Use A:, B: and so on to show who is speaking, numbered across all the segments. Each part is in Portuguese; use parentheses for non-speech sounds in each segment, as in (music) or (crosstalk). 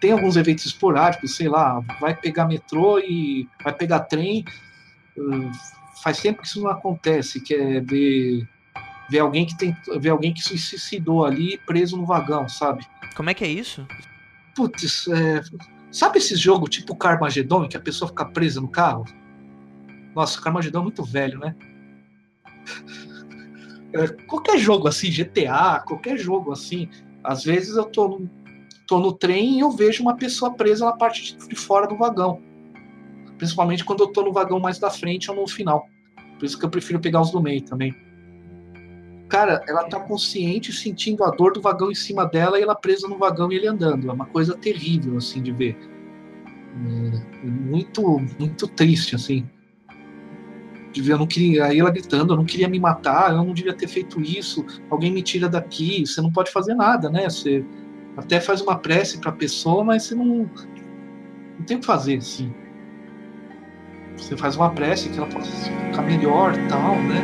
A: tem alguns eventos esporádicos, sei lá, vai pegar metrô e vai pegar trem. Uh, faz tempo que isso não acontece, que é ver, ver alguém que tem ver alguém que se suicidou ali preso no vagão, sabe?
B: Como é que é isso?
A: Putz, é, sabe esse jogo tipo Carmageddon, que a pessoa fica presa no carro? Nossa, Carmageddon é muito velho, né? É, qualquer jogo assim, GTA, qualquer jogo assim, às vezes eu tô tô no trem e eu vejo uma pessoa presa na parte de fora do vagão. Principalmente quando eu tô no vagão mais da frente ou no final. Por isso que eu prefiro pegar os do meio também. Cara, ela tá consciente, sentindo a dor do vagão em cima dela e ela presa no vagão e ele andando. É uma coisa terrível, assim, de ver. É, muito, muito triste, assim. De ver, eu não queria. Aí ela gritando, eu não queria me matar, eu não devia ter feito isso. Alguém me tira daqui. Você não pode fazer nada, né? Você até faz uma prece para a pessoa, mas você não, não tem o que fazer, assim. Você faz uma prece que ela possa ficar melhor tal, né?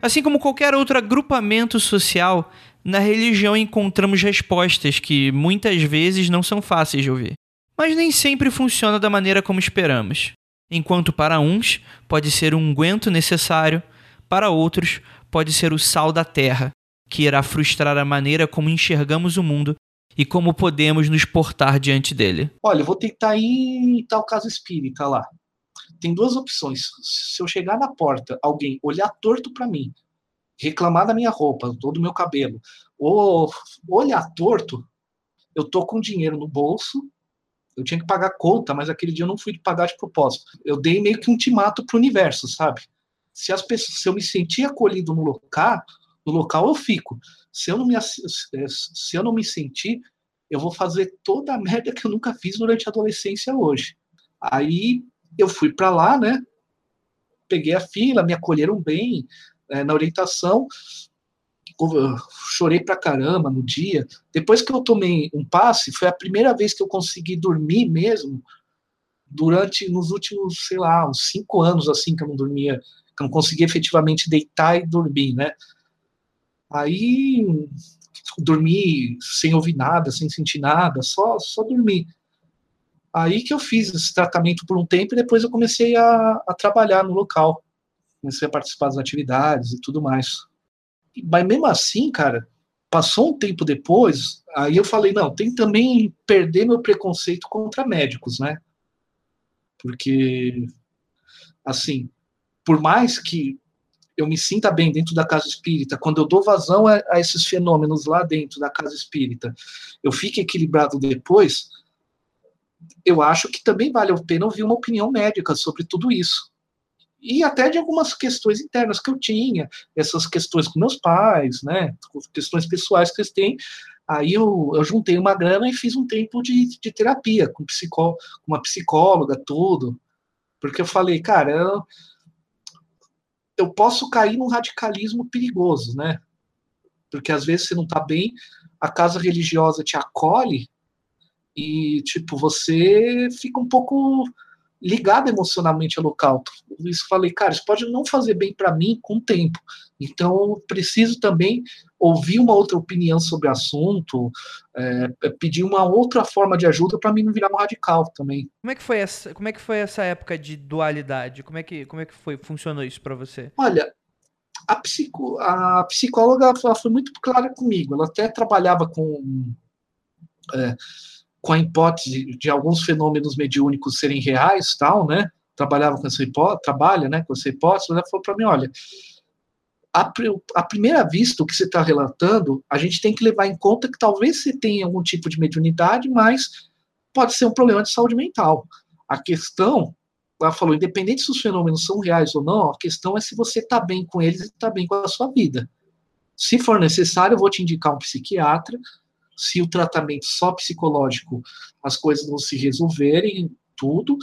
B: Assim como qualquer outro agrupamento social, na religião encontramos respostas que muitas vezes não são fáceis de ouvir. Mas nem sempre funciona da maneira como esperamos. Enquanto para uns pode ser um unguento necessário, para outros pode ser o sal da terra, que irá frustrar a maneira como enxergamos o mundo e como podemos nos portar diante dele.
A: Olha, vou tentar ir em tal caso espírita lá. Tem duas opções. Se eu chegar na porta, alguém olhar torto para mim, reclamar da minha roupa, todo o meu cabelo, ou olhar torto, eu tô com dinheiro no bolso, eu tinha que pagar conta, mas aquele dia eu não fui pagar de propósito. Eu dei meio que um ultimato pro universo, sabe? Se as pessoas, se eu me sentir acolhido no local, no local eu fico. Se eu não me, se eu não me sentir, eu vou fazer toda a merda que eu nunca fiz durante a adolescência hoje. Aí eu fui para lá, né? Peguei a fila, me acolheram bem é, na orientação. Chorei pra caramba no dia. Depois que eu tomei um passe, foi a primeira vez que eu consegui dormir mesmo durante nos últimos, sei lá, uns cinco anos assim que eu não dormia, que eu não conseguia efetivamente deitar e dormir, né? Aí dormi sem ouvir nada, sem sentir nada, só só dormi. Aí que eu fiz esse tratamento por um tempo e depois eu comecei a, a trabalhar no local. Comecei a participar das atividades e tudo mais. Mas mesmo assim, cara, passou um tempo depois, aí eu falei, não, tem também perder meu preconceito contra médicos, né? Porque, assim, por mais que eu me sinta bem dentro da casa espírita, quando eu dou vazão a, a esses fenômenos lá dentro da casa espírita, eu fico equilibrado depois, eu acho que também vale a pena ouvir uma opinião médica sobre tudo isso. E até de algumas questões internas que eu tinha, essas questões com meus pais, né, questões pessoais que eles têm. Aí eu, eu juntei uma grana e fiz um tempo de, de terapia com, psicó, uma psicóloga, tudo. Porque eu falei, cara, eu, eu posso cair num radicalismo perigoso, né? Porque às vezes você não tá bem, a casa religiosa te acolhe, e tipo você fica um pouco ligado emocionalmente ao local. Isso falei, cara, isso pode não fazer bem para mim com o tempo. Então eu preciso também ouvir uma outra opinião sobre o assunto, é pedir uma outra forma de ajuda para mim não virar um radical também.
B: Como é que foi essa, como é que foi essa época de dualidade? Como é que, como é que foi, funcionou isso para você?
A: Olha, a, psico, a psicóloga ela foi muito clara comigo. Ela até trabalhava com é, com a hipótese de alguns fenômenos mediúnicos serem reais, tal, né? Trabalhava com essa hipótese, trabalha, né, com essa hipótese, ela falou para mim, olha, a, primeira vista, o que você está relatando, a gente tem que levar em conta que talvez você tenha algum tipo de mediunidade, mas pode ser um problema de saúde mental. A questão, ela falou, independente se os fenômenos são reais ou não, a questão é se você está bem com eles e está bem com a sua vida. Se for necessário, eu vou te indicar um psiquiatra, se o tratamento só psicológico, as coisas não se resolverem, tudo.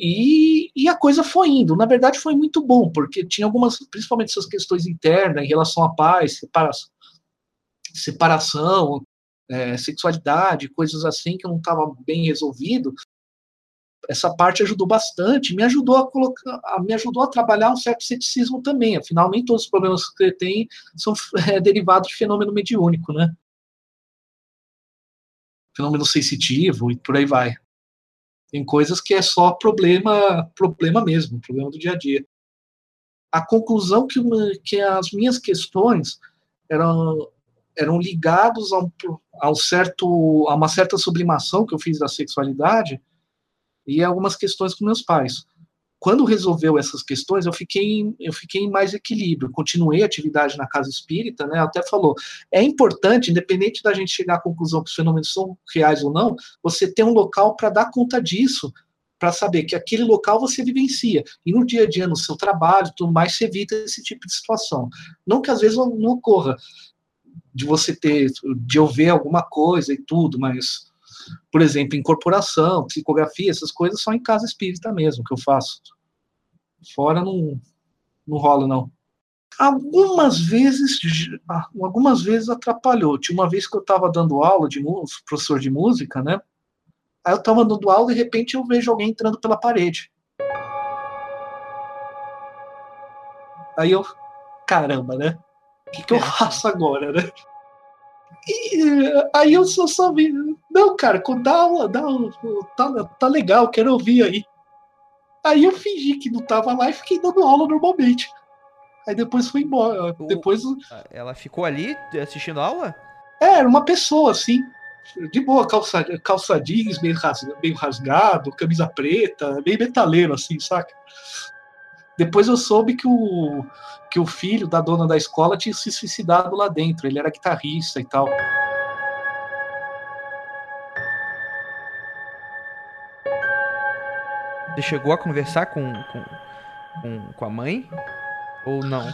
A: E, e, a coisa foi indo. Na verdade, foi muito bom, porque tinha algumas, principalmente essas questões internas em relação à paz, separação, separação é, sexualidade, coisas assim que não estava bem resolvido. essa parte ajudou bastante, me ajudou a colocar, me ajudou a trabalhar um certo ceticismo também. Afinal, nem todos os problemas que ele tem são (laughs) é, derivados de fenômeno mediúnico, né? Fenômeno sensitivo e por aí vai. Tem coisas que é só problema, problema mesmo, problema do dia a dia. A conclusão que, que as minhas questões eram eram ligados a, um, a, um certo, a uma certa sublimação que eu fiz da sexualidade e algumas questões com meus pais. Quando resolveu essas questões, eu fiquei, eu fiquei em mais equilíbrio. Continuei a atividade na casa espírita, né? Até falou, é importante, independente da gente chegar à conclusão que os fenômenos são reais ou não, você ter um local para dar conta disso, para saber que aquele local você vivencia. E no dia a dia, no seu trabalho, tudo mais, você evita esse tipo de situação. Não que às vezes não, ocorra de você ter, de eu ver alguma coisa e tudo, mas por exemplo, incorporação, psicografia, essas coisas só em casa espírita mesmo que eu faço. Fora não, não rola, não. Algumas vezes, algumas vezes atrapalhou. Tinha uma vez que eu estava dando aula de música, professor de música, né? Aí eu estava dando aula e de repente eu vejo alguém entrando pela parede. Aí eu, caramba, né? O que, que eu faço agora, né? E aí eu só sabia. Não, cara, dá aula, dá aula, tá, tá legal, quero ouvir aí. Aí eu fingi que não tava lá e fiquei dando aula normalmente. Aí depois fui embora. O, depois.
B: Ela ficou ali assistindo aula?
A: É, era uma pessoa, assim. De boa, calça, calça jeans, meio rasgado, camisa preta, meio metaleiro, assim, saca? Depois eu soube que o, que o filho da dona da escola tinha se suicidado lá dentro. Ele era guitarrista e tal.
B: Você chegou a conversar com, com, com, com a mãe? Ou não?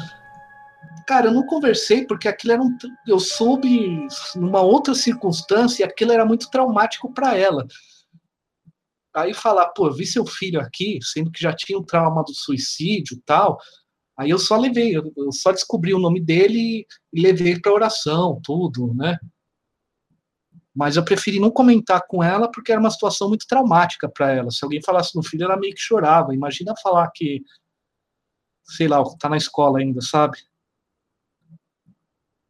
A: Cara, eu não conversei porque aquilo era um. Eu soube numa outra circunstância e aquilo era muito traumático para ela. Aí falar, pô, vi seu filho aqui, sendo que já tinha o trauma do suicídio tal. Aí eu só levei, eu só descobri o nome dele e levei para oração, tudo, né? Mas eu preferi não comentar com ela porque era uma situação muito traumática para ela. Se alguém falasse no filho, ela meio que chorava. Imagina falar que, sei lá, tá na escola ainda, sabe?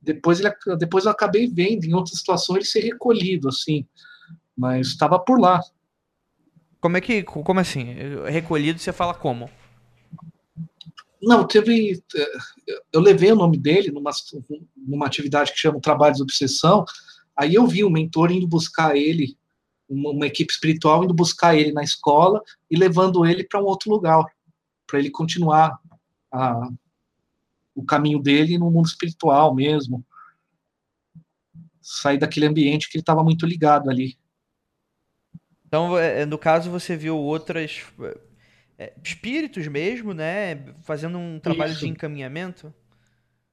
A: Depois, ele, depois eu acabei vendo, em outras situações, ele ser recolhido, assim. Mas estava por lá.
B: Como é que. Como assim? Recolhido você fala como?
A: Não, teve. Eu levei o nome dele numa, numa atividade que chama Trabalhos de Obsessão. Aí eu vi o mentor indo buscar ele, uma, uma equipe espiritual indo buscar ele na escola e levando ele para um outro lugar, para ele continuar a, o caminho dele no mundo espiritual mesmo. Sair daquele ambiente que ele estava muito ligado ali.
B: Então, é, é, no caso, você viu outras é, espíritos mesmo, né? Fazendo um trabalho isso. de encaminhamento?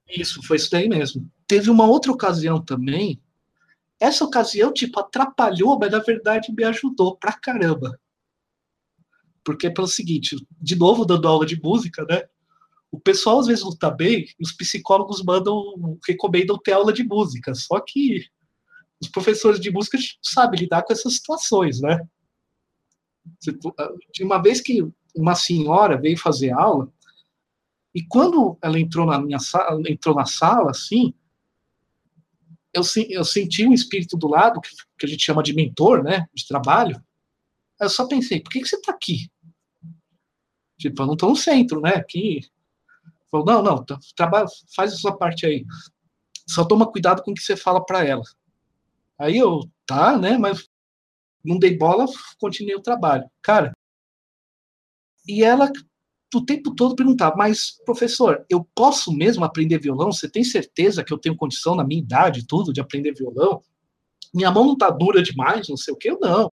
A: Isso, foi isso daí mesmo. Teve uma outra ocasião também. Essa ocasião, tipo, atrapalhou, mas na verdade me ajudou pra caramba. Porque é pelo seguinte, de novo dando aula de música, né? O pessoal às vezes não tá bem, e os psicólogos mandam, recomendam ter aula de música. Só que os professores de música sabem lidar com essas situações, né? Ah, tinha uma vez que uma senhora veio fazer aula e quando ela entrou na minha sala, entrou na sala, assim, eu, eu senti um espírito do lado que, que a gente chama de mentor, né, de trabalho. Eu só pensei, por que, que você está aqui? Tipo, eu não estou no centro, né? Aqui. Falou, não, não, tá, trabalha, faz a sua parte aí. Só toma cuidado com o que você fala para ela. Aí eu, tá, né? Mas não dei bola, continuei o trabalho. Cara, e ela o tempo todo perguntava, mas professor, eu posso mesmo aprender violão? Você tem certeza que eu tenho condição na minha idade tudo de aprender violão? Minha mão não tá dura demais, não sei o que, eu não.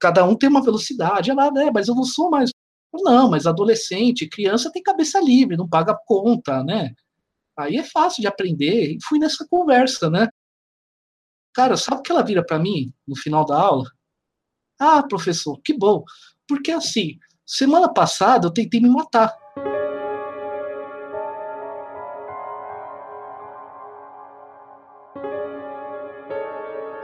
A: Cada um tem uma velocidade. Ela, né, mas eu não sou mais. Não, mas adolescente, criança tem cabeça livre, não paga conta, né? Aí é fácil de aprender. E fui nessa conversa, né? Cara, sabe o que ela vira para mim no final da aula? Ah, professor, que bom. Porque assim, semana passada eu tentei me matar.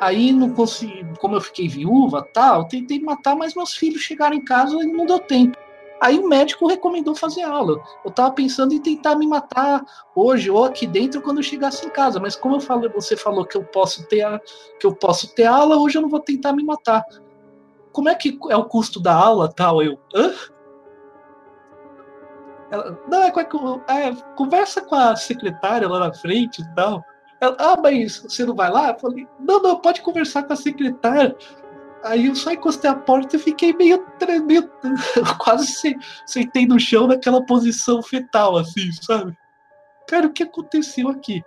A: Aí não consegui, como eu fiquei viúva, tal, tentei matar, mas meus filhos chegaram em casa e não deu tempo. Aí o médico recomendou fazer aula. Eu tava pensando em tentar me matar hoje ou aqui dentro quando eu chegasse em casa, mas como eu falei, você falou que eu posso ter a, que eu posso ter aula, hoje eu não vou tentar me matar. Como é que é o custo da aula, tal? Eu, hã? Ela, não, é, é, conversa com a secretária lá na frente e tal. Ela, ah, mas você não vai lá? Eu falei, não, não, pode conversar com a secretária. Aí eu só encostei a porta e fiquei meio, meio (laughs) quase sentei no chão naquela posição fetal, assim, sabe? Cara, o que aconteceu aqui?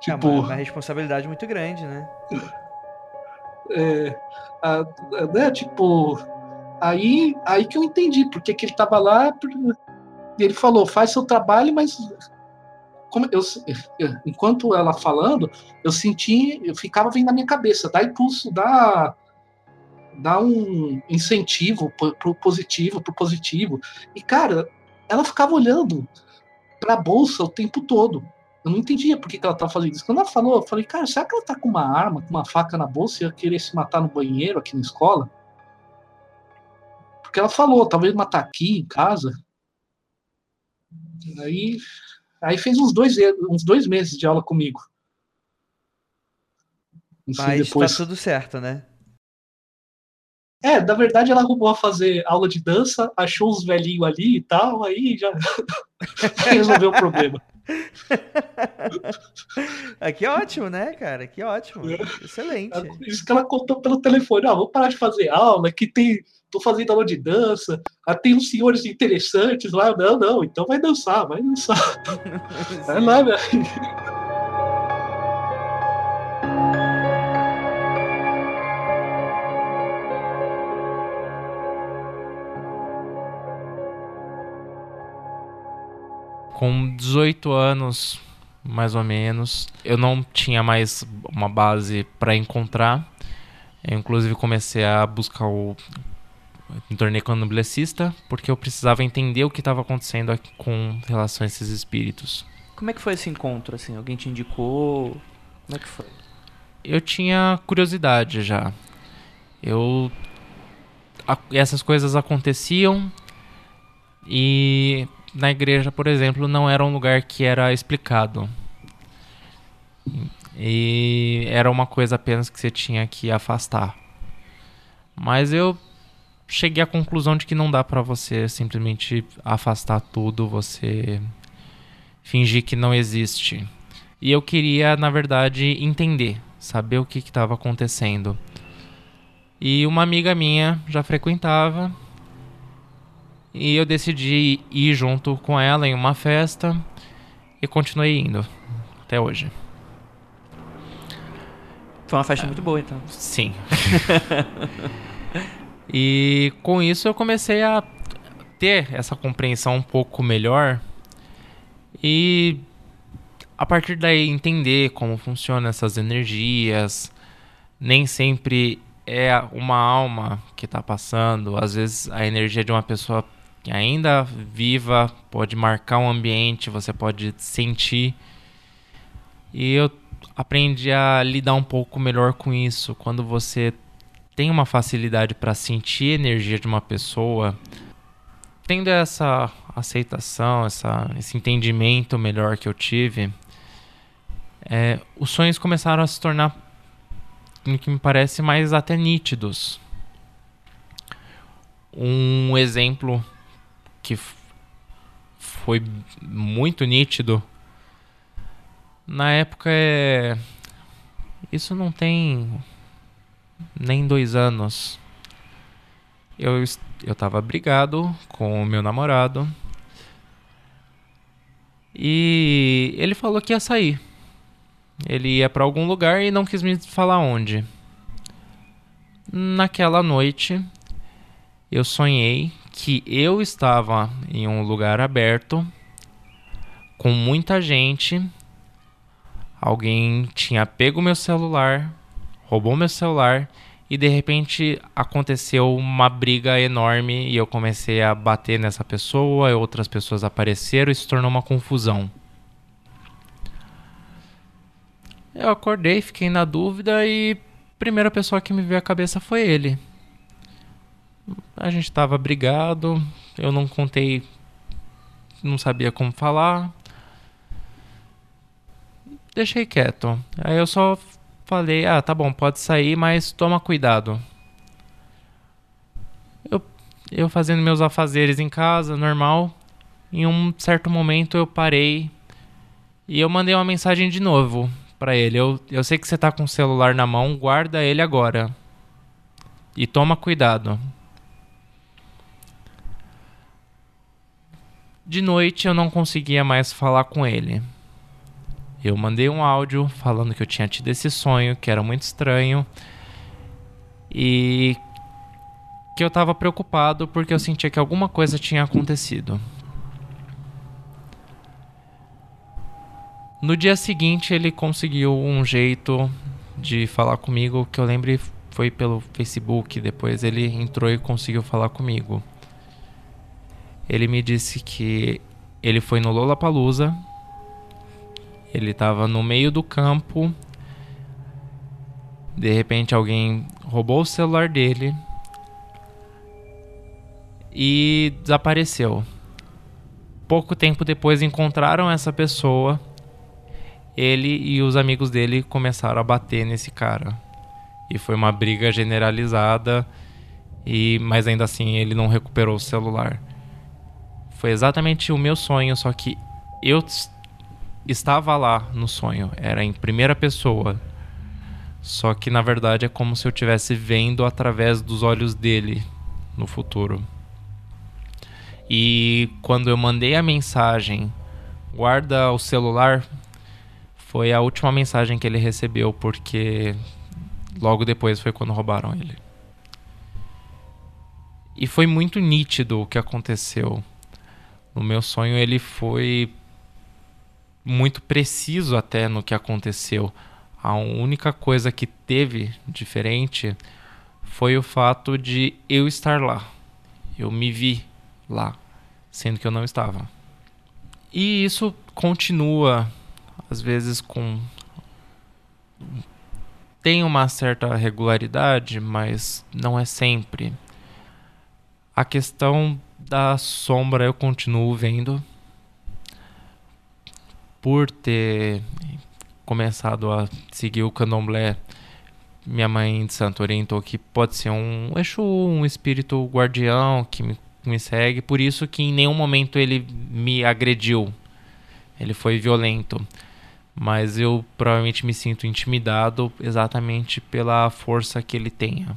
B: Tipo, é uma, uma responsabilidade muito grande, né?
A: É, a, né, tipo, aí, aí que eu entendi porque que ele tava lá. Ele falou, faz seu trabalho, mas como eu, enquanto ela falando, eu senti, eu ficava vendo na minha cabeça, dá impulso, dá, dá um incentivo pro, positivo, pro positivo. E cara, ela ficava olhando para a bolsa o tempo todo. Eu não entendia por que, que ela estava fazendo isso. Quando ela falou, eu falei, cara, será que ela tá com uma arma, com uma faca na bolsa e ia querer se matar no banheiro aqui na escola? Porque ela falou, talvez matar aqui em casa. Aí Aí fez uns dois, uns dois meses de aula comigo.
B: Mas tá depois... tá tudo certo, né?
A: É, na verdade ela arrumou a fazer aula de dança, achou os velhinhos ali e tal, aí já (laughs) resolveu o problema. (laughs)
B: que ótimo, né, cara? Que ótimo. É. Excelente.
A: Isso que ela contou pelo telefone. Ah, vou parar de fazer aula, que tem. Tô fazendo aula de dança. Ah, tem uns senhores interessantes lá. Não, não, então vai dançar, vai dançar. vai lá, minha
C: com 18 anos, mais ou menos, eu não tinha mais uma base para encontrar. Eu, inclusive, comecei a buscar o. Me tornei candomblessista porque eu precisava entender o que estava acontecendo com relação a esses espíritos.
B: Como é que foi esse encontro? Assim, alguém te indicou? Como é que foi?
C: Eu tinha curiosidade já. Eu essas coisas aconteciam e na igreja, por exemplo, não era um lugar que era explicado. E era uma coisa apenas que você tinha que afastar. Mas eu cheguei à conclusão de que não dá para você simplesmente afastar tudo, você fingir que não existe. E eu queria, na verdade, entender, saber o que estava acontecendo. E uma amiga minha já frequentava e eu decidi ir junto com ela em uma festa e continuei indo até hoje.
B: Foi uma festa muito boa, então.
C: Sim. (laughs) e com isso eu comecei a ter essa compreensão um pouco melhor e a partir daí entender como funcionam essas energias. Nem sempre é uma alma que está passando, às vezes a energia de uma pessoa ainda viva, pode marcar um ambiente, você pode sentir. E eu aprendi a lidar um pouco melhor com isso. Quando você tem uma facilidade para sentir a energia de uma pessoa, tendo essa aceitação, essa, esse entendimento melhor que eu tive, é, os sonhos começaram a se tornar, no que me parece, mais até nítidos. Um exemplo que foi muito nítido. Na época é. Isso não tem nem dois anos. Eu, eu tava brigado com o meu namorado. E ele falou que ia sair. Ele ia para algum lugar e não quis me falar onde. Naquela noite, eu sonhei que eu estava em um lugar aberto com muita gente. Alguém tinha pego meu celular, roubou meu celular e de repente aconteceu uma briga enorme e eu comecei a bater nessa pessoa, e outras pessoas apareceram e se tornou uma confusão. Eu acordei, fiquei na dúvida e a primeira pessoa que me veio à cabeça foi ele. A gente estava brigado, eu não contei, não sabia como falar. Deixei quieto. Aí eu só falei: ah, tá bom, pode sair, mas toma cuidado. Eu, eu fazendo meus afazeres em casa, normal. Em um certo momento eu parei e eu mandei uma mensagem de novo para ele. Eu, eu sei que você tá com o celular na mão, guarda ele agora. E toma cuidado. De noite eu não conseguia mais falar com ele. Eu mandei um áudio falando que eu tinha tido esse sonho, que era muito estranho. E que eu estava preocupado porque eu sentia que alguma coisa tinha acontecido. No dia seguinte, ele conseguiu um jeito de falar comigo, que eu lembro foi pelo Facebook. Depois ele entrou e conseguiu falar comigo. Ele me disse que ele foi no Lollapalooza. Ele estava no meio do campo. De repente alguém roubou o celular dele e desapareceu. Pouco tempo depois encontraram essa pessoa ele e os amigos dele começaram a bater nesse cara. E foi uma briga generalizada, e mas ainda assim ele não recuperou o celular. Foi exatamente o meu sonho, só que eu estava lá no sonho, era em primeira pessoa. Só que na verdade é como se eu estivesse vendo através dos olhos dele no futuro. E quando eu mandei a mensagem, guarda o celular foi a última mensagem que ele recebeu, porque logo depois foi quando roubaram ele. E foi muito nítido o que aconteceu. No meu sonho, ele foi muito preciso até no que aconteceu. A única coisa que teve diferente foi o fato de eu estar lá. Eu me vi lá, sendo que eu não estava. E isso continua às vezes com tem uma certa regularidade, mas não é sempre. A questão da sombra eu continuo vendo por ter começado a seguir o candomblé. Minha mãe de Santo orientou que pode ser um Exu, um espírito guardião que me, me segue, por isso que em nenhum momento ele me agrediu. Ele foi violento mas eu provavelmente me sinto intimidado exatamente pela força que ele tenha.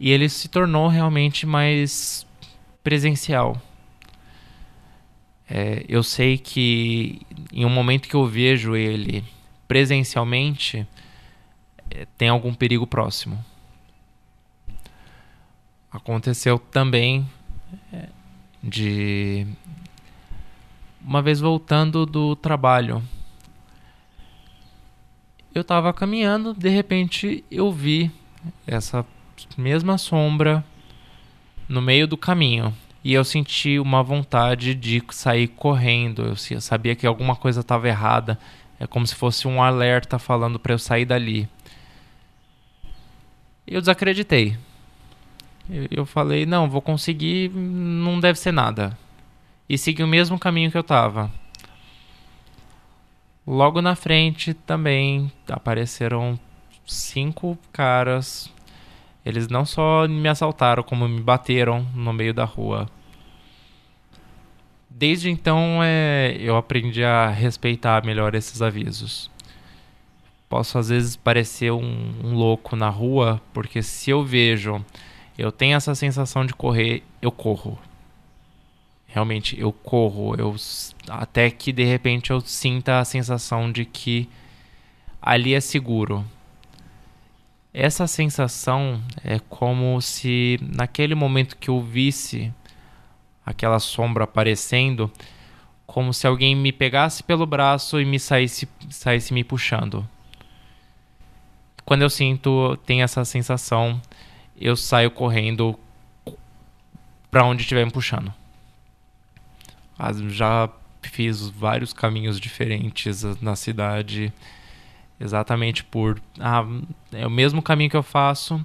C: E ele se tornou realmente mais presencial. É, eu sei que em um momento que eu vejo ele presencialmente, é, tem algum perigo próximo. Aconteceu também é, de uma vez voltando do trabalho, eu estava caminhando, de repente eu vi essa mesma sombra no meio do caminho e eu senti uma vontade de sair correndo. Eu sabia que alguma coisa estava errada. É como se fosse um alerta falando para eu sair dali. Eu desacreditei. Eu falei: não, vou conseguir, não deve ser nada e segui o mesmo caminho que eu estava. Logo na frente também apareceram cinco caras. Eles não só me assaltaram, como me bateram no meio da rua. Desde então é, eu aprendi a respeitar melhor esses avisos. Posso às vezes parecer um, um louco na rua, porque se eu vejo, eu tenho essa sensação de correr, eu corro realmente eu corro, eu até que de repente eu sinta a sensação de que ali é seguro. Essa sensação é como se naquele momento que eu visse aquela sombra aparecendo, como se alguém me pegasse pelo braço e me saísse, saísse me puxando. Quando eu sinto, tem essa sensação, eu saio correndo para onde estiver me puxando já fiz vários caminhos diferentes na cidade exatamente por ah, é o mesmo caminho que eu faço,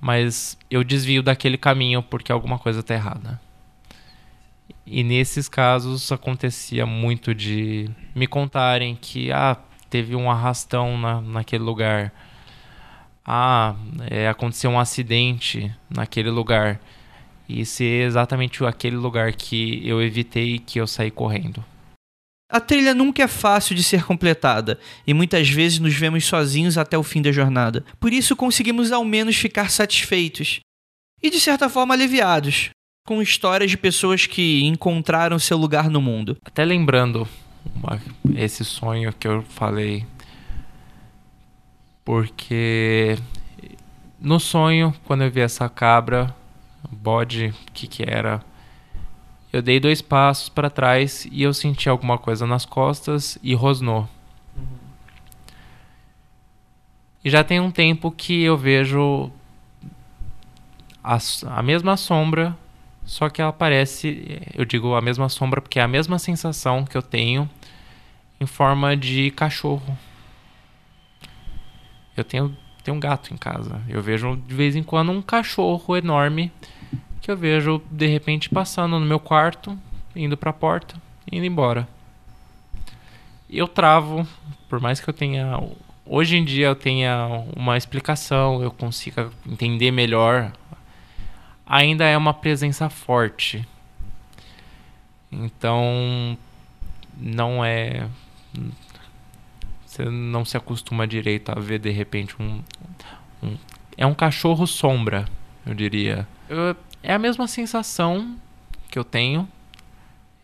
C: mas eu desvio daquele caminho porque alguma coisa está errada. E nesses casos acontecia muito de me contarem que ah, teve um arrastão na, naquele lugar. Ah, é, aconteceu um acidente naquele lugar. E ser exatamente aquele lugar que eu evitei que eu saí correndo.
B: A trilha nunca é fácil de ser completada e muitas vezes nos vemos sozinhos até o fim da jornada. Por isso conseguimos ao menos ficar satisfeitos e de certa forma aliviados com histórias de pessoas que encontraram seu lugar no mundo.
C: Até lembrando uma, esse sonho que eu falei, porque no sonho, quando eu vi essa cabra, bode, o que que era? Eu dei dois passos para trás e eu senti alguma coisa nas costas e rosnou. Uhum. E já tem um tempo que eu vejo a, a mesma sombra, só que ela parece, eu digo a mesma sombra porque é a mesma sensação que eu tenho em forma de cachorro. Eu tenho, tenho um gato em casa. Eu vejo de vez em quando um cachorro enorme que eu vejo de repente passando no meu quarto, indo para a porta, indo embora. Eu travo, por mais que eu tenha hoje em dia eu tenha uma explicação, eu consiga entender melhor, ainda é uma presença forte. Então não é você não se acostuma direito a ver de repente um, um é um cachorro sombra, eu diria. Eu, é a mesma sensação que eu tenho.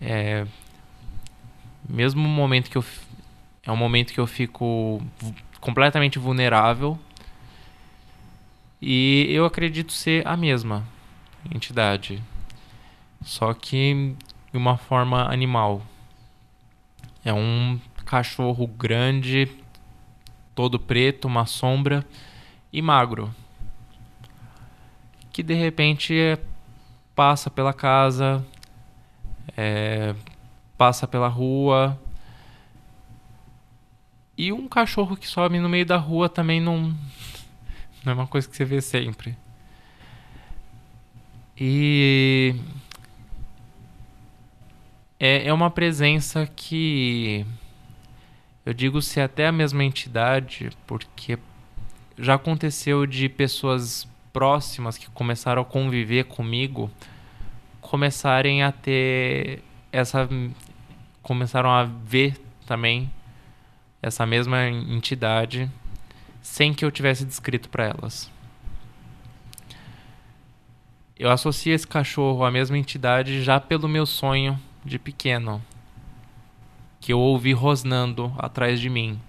C: É mesmo momento que eu é um momento que eu fico completamente vulnerável. E eu acredito ser a mesma entidade, só que de uma forma animal. É um cachorro grande, todo preto, uma sombra e magro. Que de repente passa pela casa, é, passa pela rua. E um cachorro que sobe no meio da rua também não, (laughs) não é uma coisa que você vê sempre. E é, é uma presença que eu digo se até a mesma entidade, porque já aconteceu de pessoas próximas que começaram a conviver comigo começarem a ter essa começaram a ver também essa mesma entidade sem que eu tivesse descrito para elas. Eu associo esse cachorro à mesma entidade já pelo meu sonho de pequeno, que eu ouvi rosnando atrás de mim.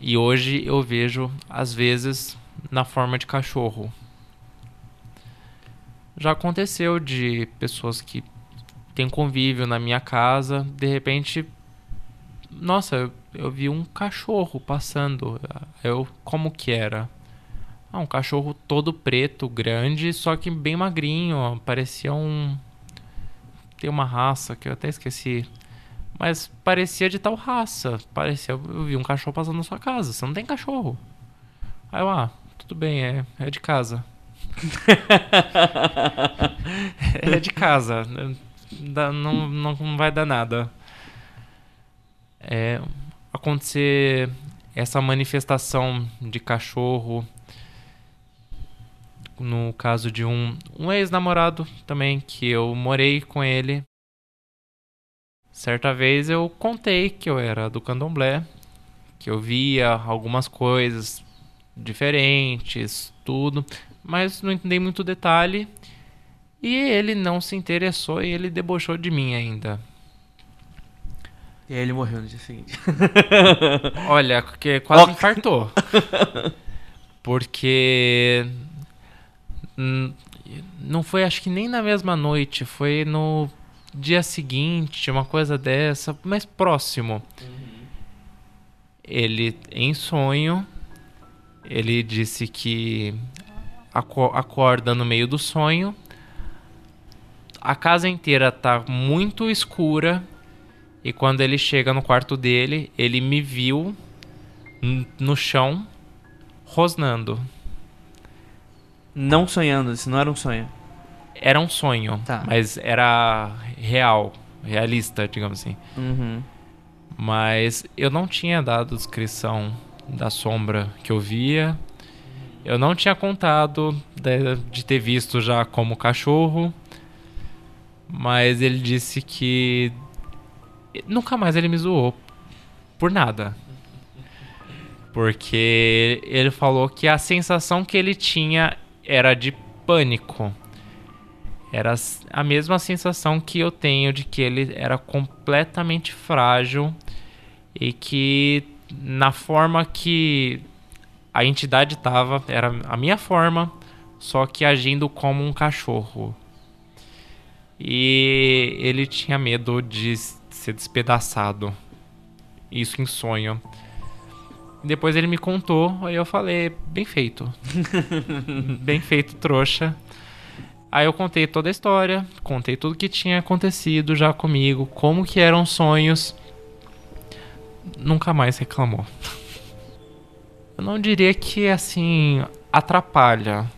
C: E hoje eu vejo, às vezes, na forma de cachorro. Já aconteceu de pessoas que têm convívio na minha casa, de repente, nossa, eu, vi um cachorro passando. Eu, como que era? Ah, um cachorro todo preto, grande, só que bem magrinho, parecia um tem uma raça que eu até esqueci mas parecia de tal raça. Parecia, eu vi um cachorro passando na sua casa. Você não tem cachorro. Aí eu, ah, tudo bem, é, é de casa. (laughs) é de casa. Não, não, não vai dar nada. É, acontecer essa manifestação de cachorro no caso de um, um ex-namorado também que eu morei com ele Certa vez eu contei que eu era do candomblé, que eu via algumas coisas diferentes, tudo, mas não entendi muito detalhe. E ele não se interessou e ele debochou de mim ainda.
B: E aí ele morreu no dia seguinte. (laughs)
C: Olha, que quase oh. infartou. (laughs) Porque não foi acho que nem na mesma noite, foi no dia seguinte, uma coisa dessa, mais próximo. Uhum. Ele, em sonho, ele disse que acorda no meio do sonho. A casa inteira tá muito escura E quando ele chega no quarto dele, ele me viu no chão rosnando.
B: Não sonhando, isso não era um sonho.
C: Era um sonho,
B: Tá.
C: mas era real, realista, digamos assim.
B: Uhum.
C: Mas eu não tinha dado descrição da sombra que eu via. Eu não tinha contado de, de ter visto já como cachorro. Mas ele disse que nunca mais ele me zoou por nada. Porque ele falou que a sensação que ele tinha era de pânico. Era a mesma sensação que eu tenho de que ele era completamente frágil e que na forma que a entidade estava era a minha forma, só que agindo como um cachorro. E ele tinha medo de ser despedaçado. Isso em sonho. Depois ele me contou, aí eu falei, bem feito. (laughs) bem feito, trouxa. Aí eu contei toda a história, contei tudo que tinha acontecido já comigo, como que eram sonhos. Nunca mais reclamou. (laughs) Eu não diria que assim atrapalha.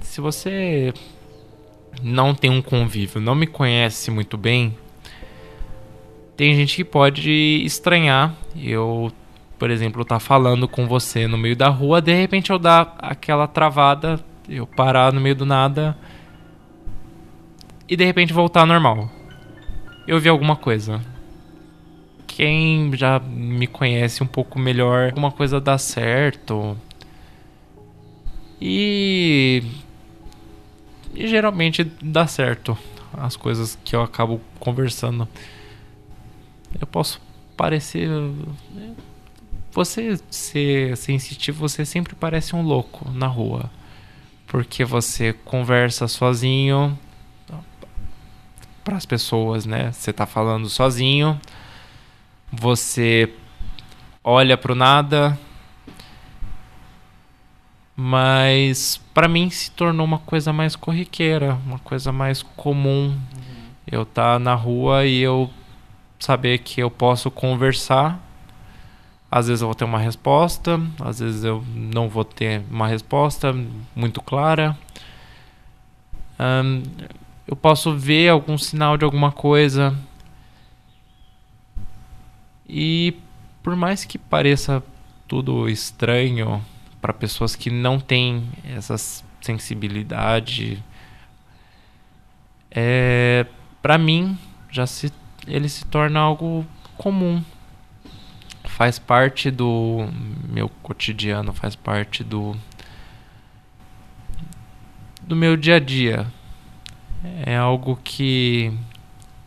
C: Se você não tem um convívio, não me conhece muito bem, tem gente que pode estranhar. Eu, por exemplo, tá falando com você no meio da rua, de repente eu dar aquela travada, eu parar no meio do nada e de repente voltar ao normal. Eu vi alguma coisa. Quem já me conhece um pouco melhor, alguma coisa dá certo. E e geralmente dá certo as coisas que eu acabo conversando. Eu posso parecer. Você ser sensitivo, você sempre parece um louco na rua. Porque você conversa sozinho para as pessoas, né? Você tá falando sozinho. Você olha pro nada, mas para mim se tornou uma coisa mais corriqueira, uma coisa mais comum. Uhum. Eu tá na rua e eu saber que eu posso conversar. Às vezes eu vou ter uma resposta, às vezes eu não vou ter uma resposta muito clara. Um, eu posso ver algum sinal de alguma coisa. E por mais que pareça tudo estranho, para pessoas que não têm essa sensibilidade. É, para mim, já se ele se torna algo comum. Faz parte do meu cotidiano, faz parte do do meu dia a dia. É algo que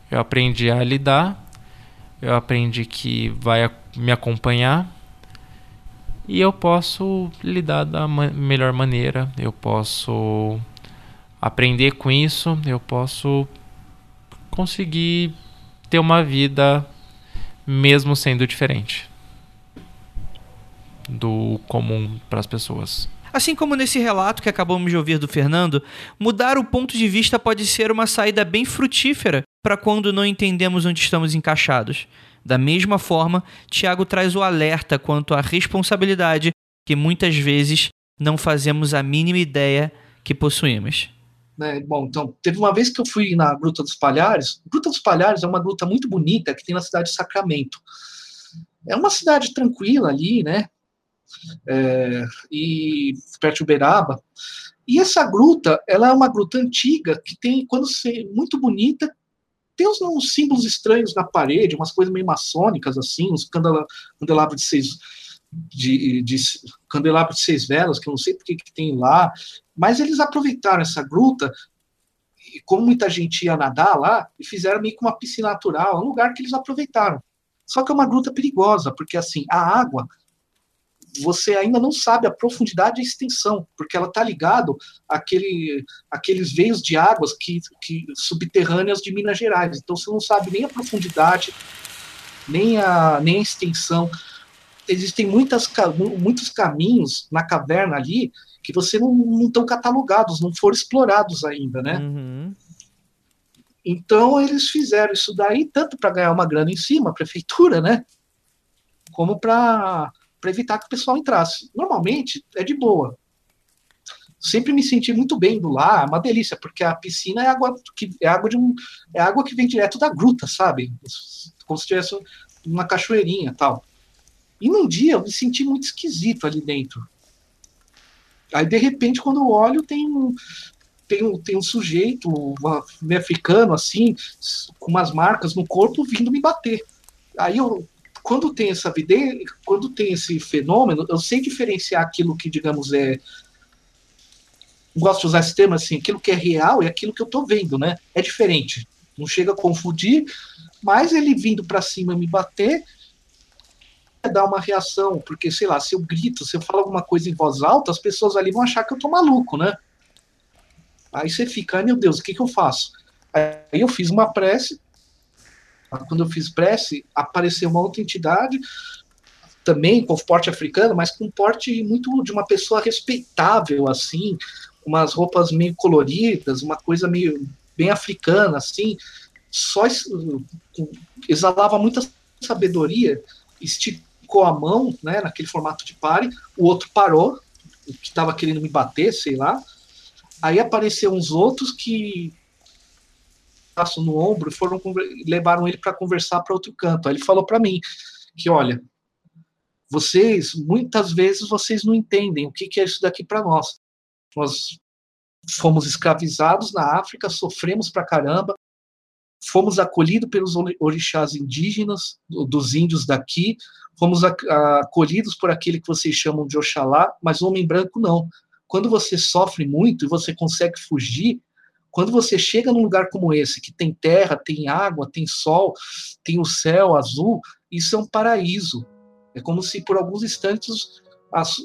C: eu aprendi a lidar, eu aprendi que vai me acompanhar e eu posso lidar da ma melhor maneira, eu posso aprender com isso, eu posso conseguir ter uma vida mesmo sendo diferente do comum para as pessoas.
B: Assim como nesse relato que acabamos de ouvir do Fernando, mudar o ponto de vista pode ser uma saída bem frutífera para quando não entendemos onde estamos encaixados. Da mesma forma, Tiago traz o alerta quanto à responsabilidade que muitas vezes não fazemos a mínima ideia que possuímos.
A: Né? Bom, então, teve uma vez que eu fui na Gruta dos Palhares. Gruta dos Palhares é uma gruta muito bonita que tem na cidade de Sacramento. É uma cidade tranquila ali, né? É, e perto de Uberaba. E essa gruta, ela é uma gruta antiga que tem, quando você, muito bonita, tem uns, uns, símbolos estranhos na parede, umas coisas meio maçônicas, assim, uns candelabros de seis, de, de, candelabro de seis velas, que eu não sei porque que tem lá, mas eles aproveitaram essa gruta, e como muita gente ia nadar lá, e fizeram meio que uma piscina natural, um lugar que eles aproveitaram. Só que é uma gruta perigosa, porque assim, a água você ainda não sabe a profundidade e a extensão, porque ela está ligado àquele, àqueles veios de águas que, que, subterrâneas de Minas Gerais. Então você não sabe nem a profundidade, nem a, nem a extensão. Existem muitas, muitos caminhos na caverna ali que você não, não estão catalogados, não foram explorados ainda, né?
B: Uhum.
A: Então eles fizeram isso daí tanto para ganhar uma grana em cima, a prefeitura, né? Como para evitar que o pessoal entrasse. Normalmente é de boa. Sempre me senti muito bem do lá, é uma delícia, porque a piscina é água que é água de um é água que vem direto da gruta, sabe? Como se tivesse uma cachoeirinha, tal. E num dia eu me senti muito esquisito ali dentro. Aí de repente quando eu olho tem um, tem um, tem um sujeito um africano, assim, com umas marcas no corpo, vindo me bater. Aí eu, quando tem essa evidência, quando tem esse fenômeno, eu sei diferenciar aquilo que, digamos, é. Gosto de usar esse termo assim, aquilo que é real e aquilo que eu tô vendo, né? É diferente. Não chega a confundir, mas ele vindo para cima me bater, dar uma reação, porque sei lá, se eu grito, se eu falo alguma coisa em voz alta, as pessoas ali vão achar que eu tô maluco, né? Aí você fica, ai meu Deus, o que, que eu faço? Aí eu fiz uma prece. Quando eu fiz prece, apareceu uma outra entidade, também com porte africano, mas com porte muito de uma pessoa respeitável, assim, umas roupas meio coloridas, uma coisa meio bem africana, assim, só exalava muita sabedoria, esticou a mão, né, naquele formato de pare, o outro parou, que estava querendo me bater, sei lá, Aí apareceram uns outros que passam no ombro foram levaram ele para conversar para outro canto. Aí ele falou para mim que olha, vocês muitas vezes vocês não entendem o que, que é isso daqui para nós. Nós fomos escravizados na África, sofremos pra caramba, fomos acolhidos pelos orixás indígenas, dos índios daqui, fomos acolhidos por aquele que vocês chamam de Oxalá, mas homem branco não quando você sofre muito e você consegue fugir, quando você chega num lugar como esse, que tem terra, tem água, tem sol, tem o céu azul, isso é um paraíso. É como se por alguns instantes as,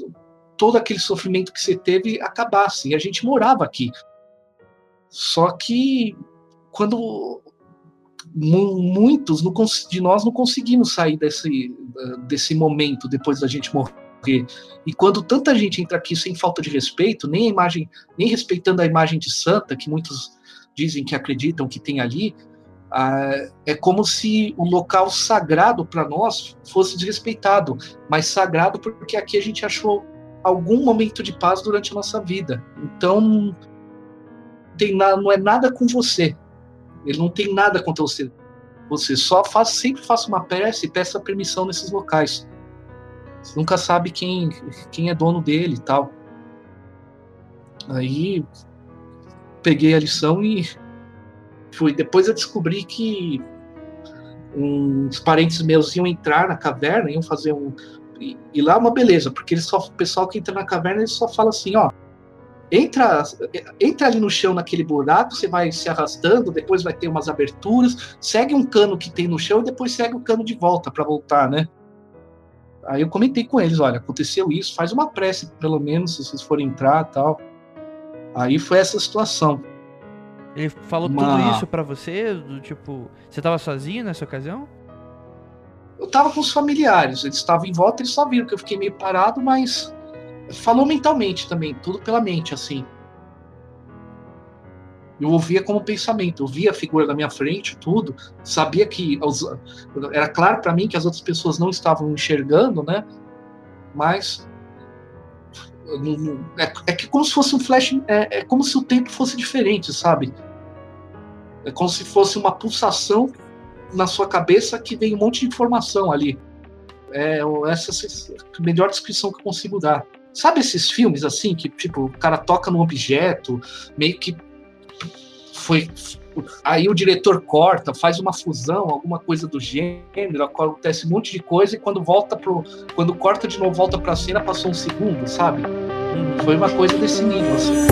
A: todo aquele sofrimento que você teve acabasse. E a gente morava aqui. Só que quando muitos de nós não conseguimos sair desse, desse momento depois da gente morrer e quando tanta gente entra aqui sem falta de respeito, nem imagem, nem respeitando a imagem de santa, que muitos dizem que acreditam que tem ali, ah, é como se o local sagrado para nós fosse desrespeitado, mas sagrado porque aqui a gente achou algum momento de paz durante a nossa vida. Então, tem nada, não é nada com você. Ele não tem nada contra você. Você só faz, sempre faça uma prece e peça permissão nesses locais. Nunca sabe quem, quem é dono dele e tal. Aí peguei a lição e fui. Depois eu descobri que uns parentes meus iam entrar na caverna, iam fazer um. E, e lá é uma beleza, porque eles só, o pessoal que entra na caverna ele só fala assim: ó, entra, entra ali no chão naquele buraco, você vai se arrastando, depois vai ter umas aberturas, segue um cano que tem no chão e depois segue o cano de volta para voltar, né? Aí eu comentei com eles, olha, aconteceu isso, faz uma prece, pelo menos, se vocês forem entrar tal. Aí foi essa situação.
B: Ele falou uma... tudo isso para você? Do tipo, você tava sozinho nessa ocasião?
A: Eu tava com os familiares, eles estavam em volta, eles só viram que eu fiquei meio parado, mas falou mentalmente também, tudo pela mente, assim. Eu ouvia como pensamento, eu via a figura da minha frente, tudo, sabia que era claro para mim que as outras pessoas não estavam enxergando, né? Mas é, é que como se fosse um flash, é, é como se o tempo fosse diferente, sabe? É como se fosse uma pulsação na sua cabeça que vem um monte de informação ali. É essa é a melhor descrição que eu consigo dar. Sabe esses filmes assim que tipo o cara toca num objeto, meio que foi aí o diretor corta, faz uma fusão, alguma coisa do gênero, acontece um monte de coisa e quando volta pro quando corta de novo volta para a cena passou um segundo, sabe? Foi uma coisa desse nível assim.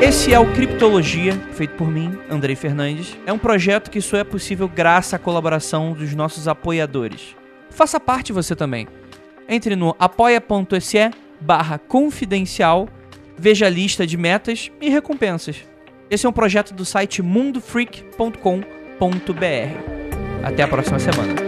B: Esse é o Criptologia, feito por mim, Andrei Fernandes. É um projeto que só é possível graças à colaboração dos nossos apoiadores. Faça parte você também. Entre no apoia.se barra confidencial, veja a lista de metas e recompensas. Esse é um projeto do site mundofreak.com.br. Até a próxima semana.